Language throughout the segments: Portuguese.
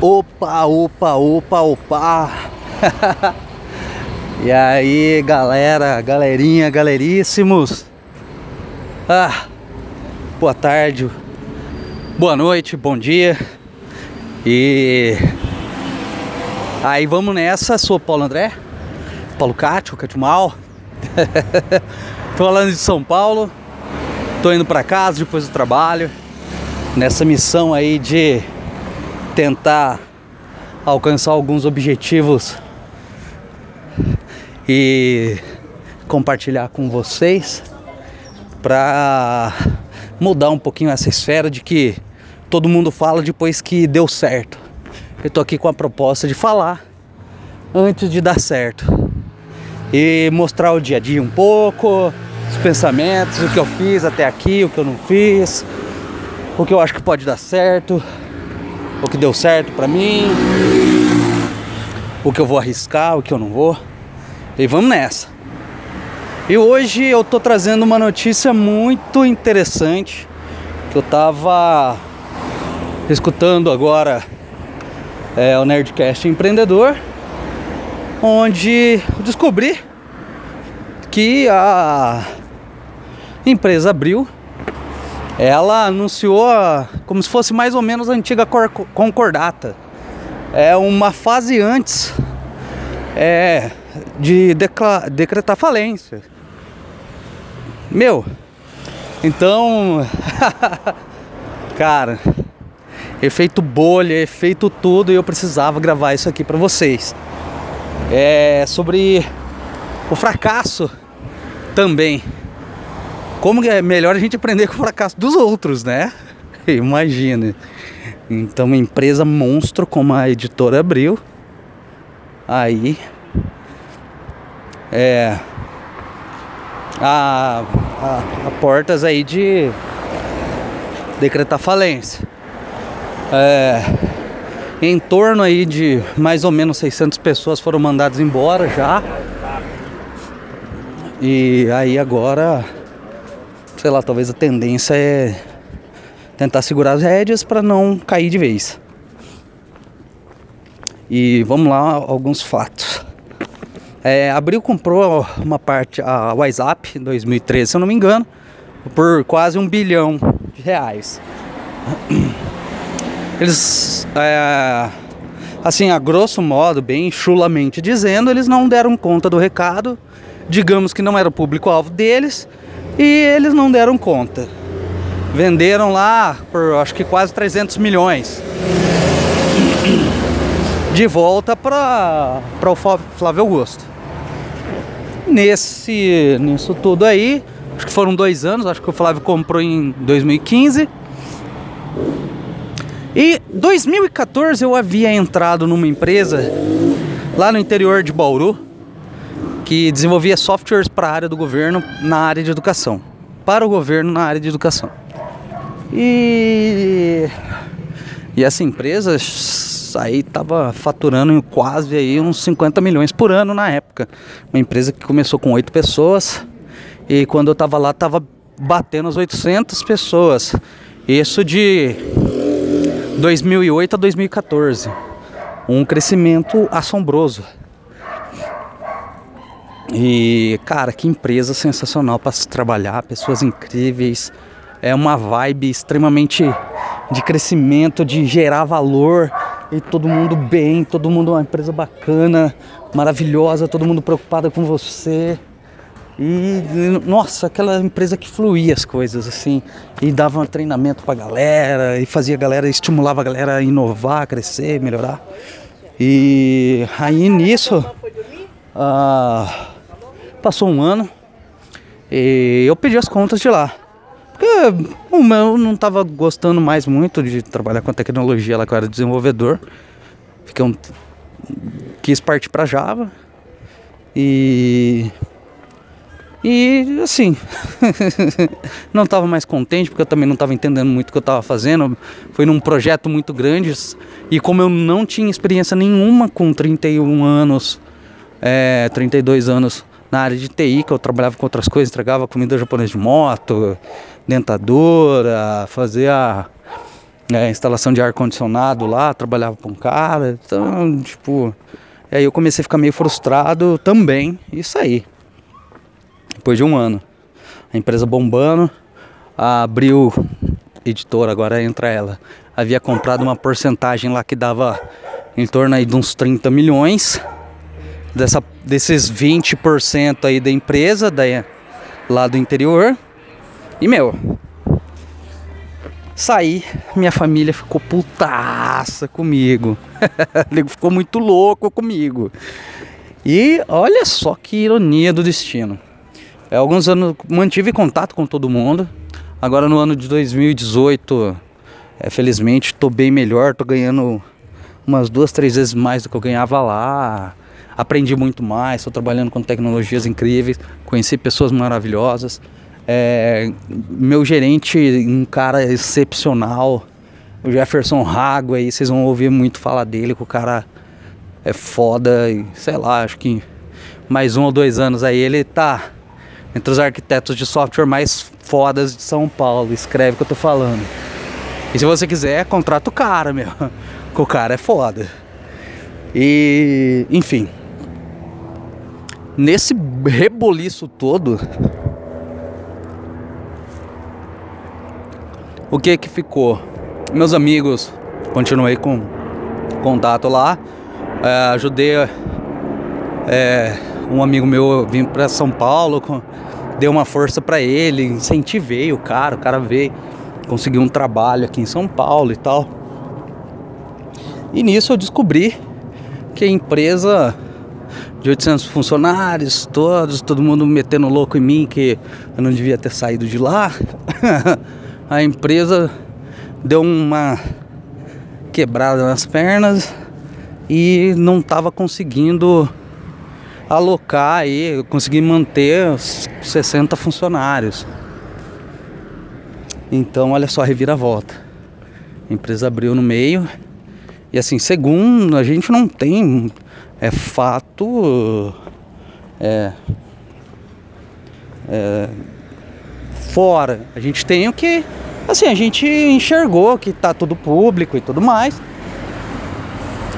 Opa, opa, opa, opa. e aí, galera, galerinha, galeríssimos. Ah, boa tarde, boa noite, bom dia. E aí, vamos nessa. Sou Paulo André, Paulo Cátio, Catimal. Tô falando de São Paulo. Tô indo para casa depois do trabalho. Nessa missão aí de tentar alcançar alguns objetivos e compartilhar com vocês para mudar um pouquinho essa esfera de que todo mundo fala depois que deu certo. Eu tô aqui com a proposta de falar antes de dar certo e mostrar o dia a dia um pouco, os pensamentos, o que eu fiz até aqui, o que eu não fiz, o que eu acho que pode dar certo, o que deu certo para mim, o que eu vou arriscar, o que eu não vou. E vamos nessa. E hoje eu tô trazendo uma notícia muito interessante que eu tava escutando agora é, o Nerdcast Empreendedor, onde descobri que a empresa abriu ela anunciou como se fosse mais ou menos a antiga concordata. É uma fase antes é, de decretar falência. Meu, então, cara, efeito bolha, efeito tudo, e eu precisava gravar isso aqui para vocês. É sobre o fracasso também como é melhor a gente aprender com o fracasso dos outros, né? Imagina. Então, uma empresa monstro como a editora Abril, aí é a, a, a portas aí de decretar falência. É, em torno aí de mais ou menos 600 pessoas foram mandadas embora já. E aí agora sei lá, talvez a tendência é tentar segurar as rédeas para não cair de vez. E vamos lá, alguns fatos. É, Abril comprou uma parte, a WhatsApp, em 2013, se eu não me engano, por quase um bilhão de reais. Eles, é, assim, a grosso modo, bem chulamente dizendo, eles não deram conta do recado. Digamos que não era o público-alvo deles e eles não deram conta. Venderam lá por acho que quase 300 milhões. De volta para o Flávio Augusto. Nesse, nisso tudo aí, acho que foram dois anos, acho que o Flávio comprou em 2015. E 2014 eu havia entrado numa empresa lá no interior de Bauru, que desenvolvia softwares para a área do governo na área de educação. Para o governo na área de educação. E, e essa empresa aí estava faturando quase aí uns 50 milhões por ano na época. Uma empresa que começou com oito pessoas e quando eu estava lá estava batendo as 800 pessoas. Isso de 2008 a 2014. Um crescimento assombroso. E, cara, que empresa sensacional para se trabalhar, pessoas incríveis. É uma vibe extremamente de crescimento, de gerar valor e todo mundo bem, todo mundo uma empresa bacana, maravilhosa, todo mundo preocupado com você. E nossa, aquela empresa que fluía as coisas assim, e dava um treinamento pra galera, e fazia a galera, estimulava a galera a inovar, crescer, melhorar. E aí nisso, ah, Passou um ano e eu pedi as contas de lá. Porque o meu não estava gostando mais muito de trabalhar com a tecnologia lá que eu era desenvolvedor. Fiquei um, quis partir para Java. E e assim, não estava mais contente porque eu também não estava entendendo muito o que eu estava fazendo. Foi num projeto muito grande e como eu não tinha experiência nenhuma com 31 anos, é, 32 anos na área de TI, que eu trabalhava com outras coisas, entregava comida japonesa de moto, dentadura, fazia é, instalação de ar-condicionado lá, trabalhava com um cara. Então, tipo. E aí eu comecei a ficar meio frustrado também. Isso aí. Depois de um ano. A empresa bombando. Abriu editora, agora entra ela. Havia comprado uma porcentagem lá que dava em torno aí de uns 30 milhões. Dessa, desses 20% aí da empresa, da, lá do interior. E meu, saí, minha família ficou putaça comigo. Ficou muito louco comigo. E olha só que ironia do destino. É, alguns anos mantive contato com todo mundo. Agora no ano de 2018, é, felizmente estou bem melhor, estou ganhando umas duas, três vezes mais do que eu ganhava lá. Aprendi muito mais, estou trabalhando com tecnologias incríveis, conheci pessoas maravilhosas. É, meu gerente, um cara excepcional, o Jefferson Rago aí, vocês vão ouvir muito falar dele, que o cara é foda, e, sei lá, acho que mais um ou dois anos aí ele tá entre os arquitetos de software mais fodas de São Paulo, escreve o que eu tô falando. E se você quiser, contrata o cara, meu, que o cara é foda. E, enfim, nesse reboliço todo, O que que ficou? Meus amigos, continuei com contato lá. É, ajudei é, um amigo meu vir para São Paulo, com, dei uma força para ele, incentivei o cara, o cara veio, conseguiu um trabalho aqui em São Paulo e tal. E nisso eu descobri que a empresa de 800 funcionários, todos, todo mundo metendo louco em mim que eu não devia ter saído de lá. a empresa deu uma quebrada nas pernas e não estava conseguindo alocar aí, conseguir manter os 60 funcionários. Então, olha só a reviravolta. A empresa abriu no meio. E assim, segundo, a gente não tem é fato é, é fora. A gente tem o que. Assim, a gente enxergou que tá tudo público e tudo mais.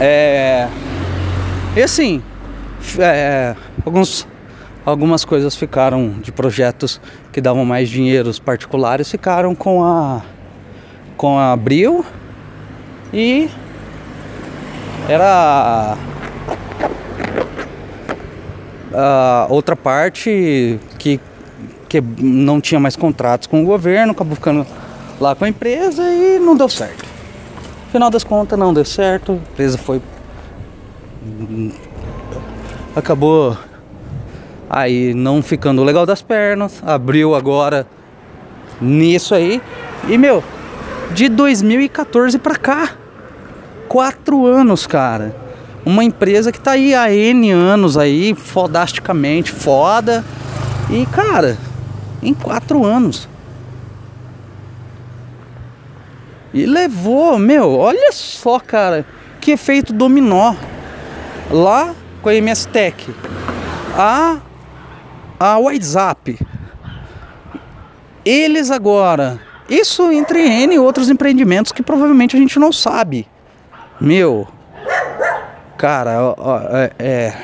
É. E assim, é, alguns, algumas coisas ficaram de projetos que davam mais dinheiro, os particulares ficaram com a com a Abril e era a outra parte que que não tinha mais contratos com o governo, acabou ficando lá com a empresa e não deu certo. Final das contas não deu certo, a empresa foi acabou aí não ficando legal das pernas, abriu agora nisso aí. E meu, de 2014 para cá, quatro anos, cara. Uma empresa que tá aí há N anos aí, fodasticamente foda. E cara, em quatro anos. E levou, meu, olha só, cara, que efeito dominó. Lá com a MS Tech, a, a WhatsApp, eles agora, isso entre N outros empreendimentos que provavelmente a gente não sabe. Meu, cara, ó, é, é,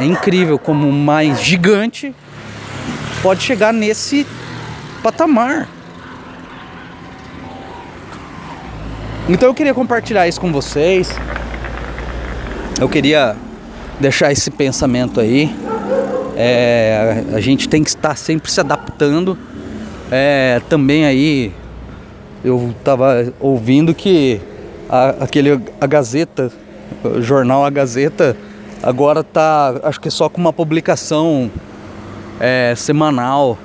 é incrível como mais gigante pode chegar nesse patamar. Então eu queria compartilhar isso com vocês. Eu queria deixar esse pensamento aí. É, a gente tem que estar sempre se adaptando. É, também aí eu estava ouvindo que a, aquele a Gazeta, o jornal A Gazeta, agora tá acho que só com uma publicação é, semanal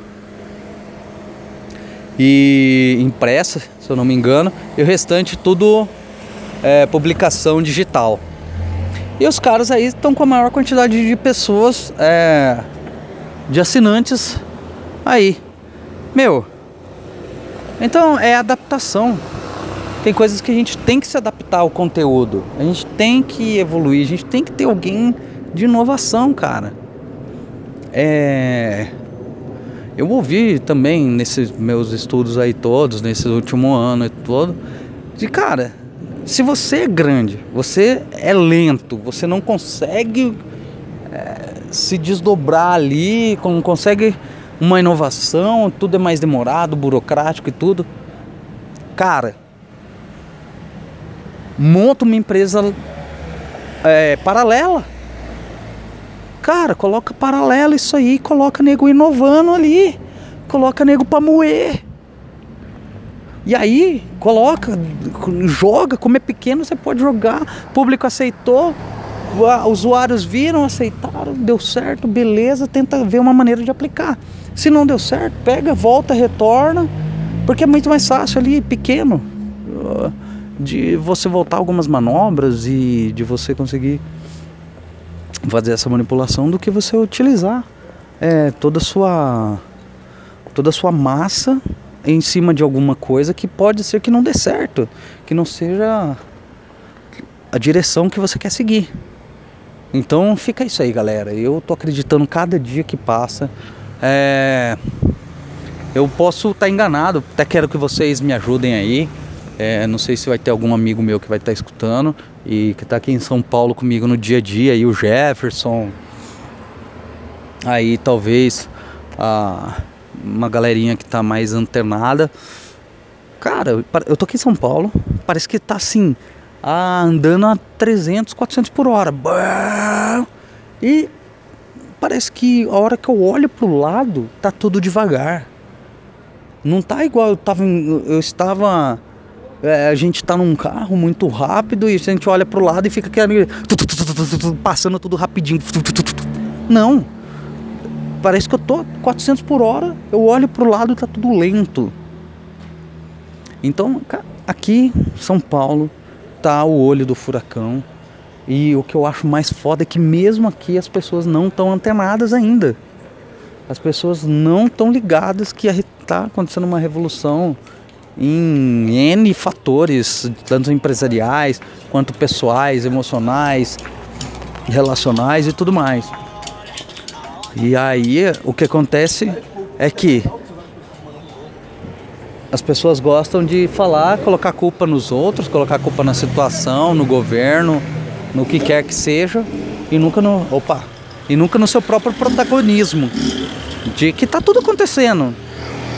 e impressa, se eu não me engano, e o restante tudo é, publicação digital. E os caras aí estão com a maior quantidade de pessoas, é, de assinantes aí. Meu, então é adaptação. Tem coisas que a gente tem que se adaptar ao conteúdo. A gente tem que evoluir, a gente tem que ter alguém de inovação, cara. É... Eu ouvi também nesses meus estudos aí todos, nesse último ano e todo, de cara, se você é grande, você é lento, você não consegue é, se desdobrar ali, não consegue uma inovação, tudo é mais demorado, burocrático e tudo. Cara, monta uma empresa é, paralela. Cara, coloca paralela isso aí, coloca nego inovando ali, coloca nego pra moer. E aí, coloca, joga, como é pequeno, você pode jogar. Público aceitou, usuários viram, aceitaram, deu certo, beleza, tenta ver uma maneira de aplicar. Se não deu certo, pega, volta, retorna, porque é muito mais fácil ali, pequeno de você voltar algumas manobras e de você conseguir fazer essa manipulação do que você utilizar é, toda sua toda a sua massa em cima de alguma coisa que pode ser que não dê certo, que não seja a direção que você quer seguir. Então fica isso aí, galera. Eu tô acreditando cada dia que passa. É... Eu posso estar tá enganado, até quero que vocês me ajudem aí. É, não sei se vai ter algum amigo meu que vai estar tá escutando e que está aqui em São Paulo comigo no dia a dia, e o Jefferson. Aí talvez a, uma galerinha que está mais antenada. Cara, eu tô aqui em São Paulo, parece que tá assim, andando a 300, 400 por hora. E parece que a hora que eu olho pro lado, tá tudo devagar. Não tá igual eu tava eu estava é, a gente tá num carro muito rápido e a gente olha pro lado e fica aquele, passando tudo rapidinho. Não. Parece que eu tô 400 por hora, eu olho pro lado e tá tudo lento. Então, aqui, São Paulo, tá o olho do furacão. E o que eu acho mais foda é que mesmo aqui as pessoas não estão antenadas ainda. As pessoas não estão ligadas que está acontecendo uma revolução em N fatores, tanto empresariais quanto pessoais, emocionais, relacionais e tudo mais. E aí o que acontece é que as pessoas gostam de falar, colocar culpa nos outros, colocar culpa na situação, no governo, no que quer que seja, e nunca no, opa, e nunca no seu próprio protagonismo de que tá tudo acontecendo.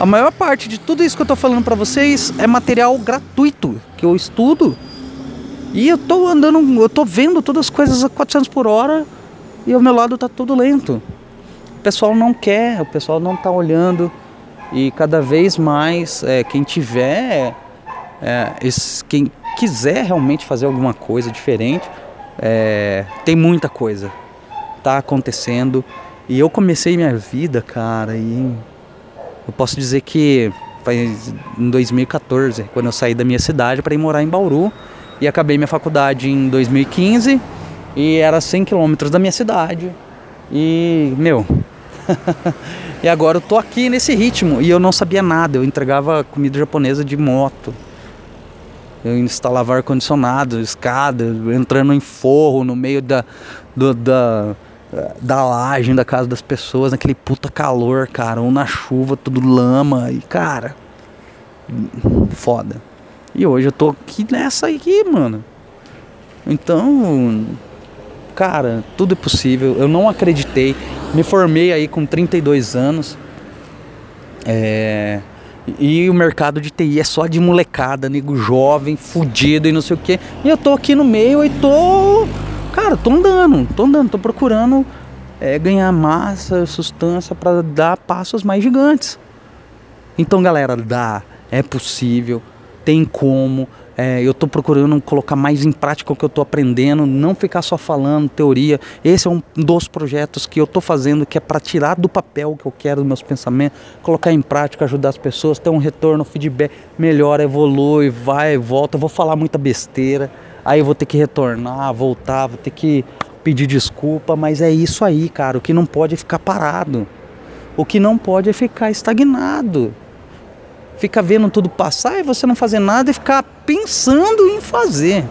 A maior parte de tudo isso que eu tô falando para vocês é material gratuito que eu estudo. E eu tô andando, eu tô vendo todas as coisas a 400 por hora e ao meu lado tá tudo lento. O pessoal não quer, o pessoal não tá olhando e cada vez mais é, quem tiver, é, esse, quem quiser realmente fazer alguma coisa diferente, é, tem muita coisa tá acontecendo. E eu comecei minha vida, cara, e eu posso dizer que foi em 2014, quando eu saí da minha cidade para ir morar em Bauru e acabei minha faculdade em 2015 e era 100 quilômetros da minha cidade. E, meu, e agora eu tô aqui nesse ritmo e eu não sabia nada, eu entregava comida japonesa de moto. Eu instalava ar-condicionado, escada, entrando em forro no meio da, do, da, da laje da casa das pessoas, naquele puta calor, cara, ou na chuva, tudo lama, e cara, foda. E hoje eu tô aqui nessa aqui, mano. Então, cara, tudo é possível. Eu não acreditei. Me formei aí com 32 anos. É, e o mercado de TI é só de molecada, nego jovem, fudido e não sei o que. E eu tô aqui no meio e tô Cara, tô andando, tô andando, tô procurando é, ganhar massa, sustância para dar passos mais gigantes. Então, galera, dá, é possível, tem como. É, eu estou procurando colocar mais em prática o que eu estou aprendendo, não ficar só falando teoria. Esse é um dos projetos que eu estou fazendo, que é para tirar do papel o que eu quero dos meus pensamentos, colocar em prática, ajudar as pessoas, ter um retorno, feedback, melhora, evolui, vai, volta. Eu vou falar muita besteira aí eu vou ter que retornar, voltar, vou ter que pedir desculpa, mas é isso aí, cara. O que não pode é ficar parado. O que não pode é ficar estagnado. Ficar vendo tudo passar e você não fazer nada e ficar pensando em fazer.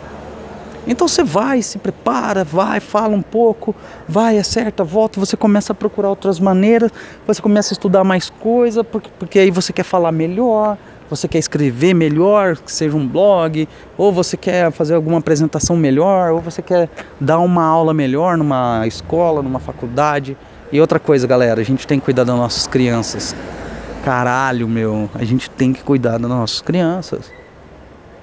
Então você vai, se prepara, vai, fala um pouco, vai, acerta, volta, você começa a procurar outras maneiras, você começa a estudar mais coisa, porque, porque aí você quer falar melhor, você quer escrever melhor, que seja um blog, ou você quer fazer alguma apresentação melhor, ou você quer dar uma aula melhor numa escola, numa faculdade. E outra coisa, galera, a gente tem que cuidar das nossas crianças. Caralho, meu, a gente tem que cuidar das nossas crianças.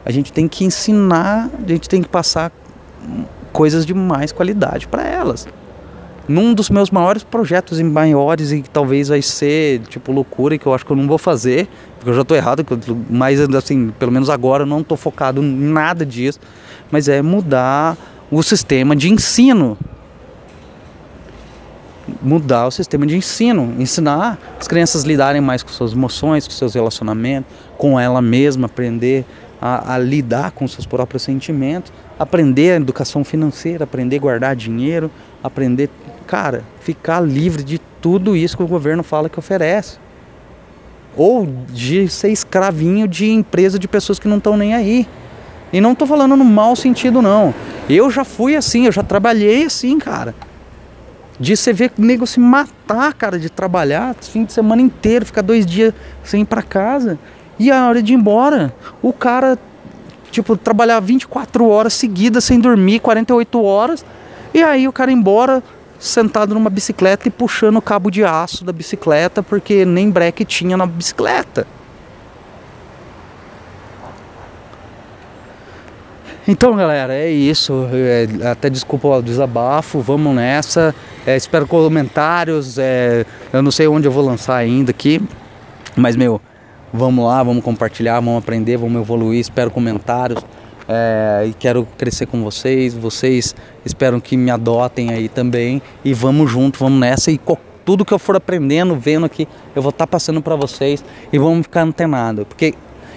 A gente tem que ensinar, a gente tem que passar coisas de mais qualidade para elas. Num dos meus maiores projetos e maiores e que talvez vai ser tipo loucura e que eu acho que eu não vou fazer, porque eu já estou errado, mas assim, pelo menos agora eu não estou focado em nada disso, mas é mudar o sistema de ensino. Mudar o sistema de ensino, ensinar as crianças a lidarem mais com suas emoções, com seus relacionamentos, com ela mesma, aprender a, a lidar com seus próprios sentimentos, aprender a educação financeira, aprender a guardar dinheiro, aprender, cara, ficar livre de tudo isso que o governo fala que oferece. Ou de ser escravinho de empresa de pessoas que não estão nem aí. E não estou falando no mau sentido, não. Eu já fui assim, eu já trabalhei assim, cara. De você ver o nego se matar, cara, de trabalhar fim de semana inteiro, ficar dois dias sem ir pra casa. E a hora de ir embora, o cara, tipo, trabalhar 24 horas seguidas sem dormir, 48 horas, e aí o cara embora sentado numa bicicleta e puxando o cabo de aço da bicicleta porque nem breque tinha na bicicleta. Então, galera, é isso. É, até desculpa o desabafo, vamos nessa. É, espero comentários. É, eu não sei onde eu vou lançar ainda aqui, mas meu, Vamos lá, vamos compartilhar, vamos aprender, vamos evoluir. Espero comentários é, e quero crescer com vocês. Vocês esperam que me adotem aí também e vamos junto, vamos nessa e tudo que eu for aprendendo, vendo aqui, eu vou estar tá passando para vocês e vamos ficar antenado, porque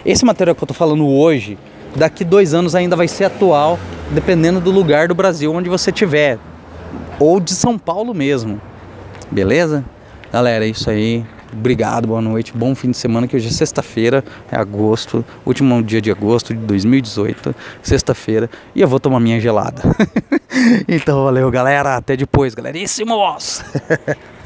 esse material que eu estou falando hoje, daqui dois anos ainda vai ser atual, dependendo do lugar do Brasil onde você estiver, ou de São Paulo mesmo, beleza? Galera, é isso aí. Obrigado, boa noite, bom fim de semana, que hoje é sexta-feira, é agosto, último dia de agosto de 2018, sexta-feira, e eu vou tomar minha gelada. então valeu, galera, até depois, galeríssimos!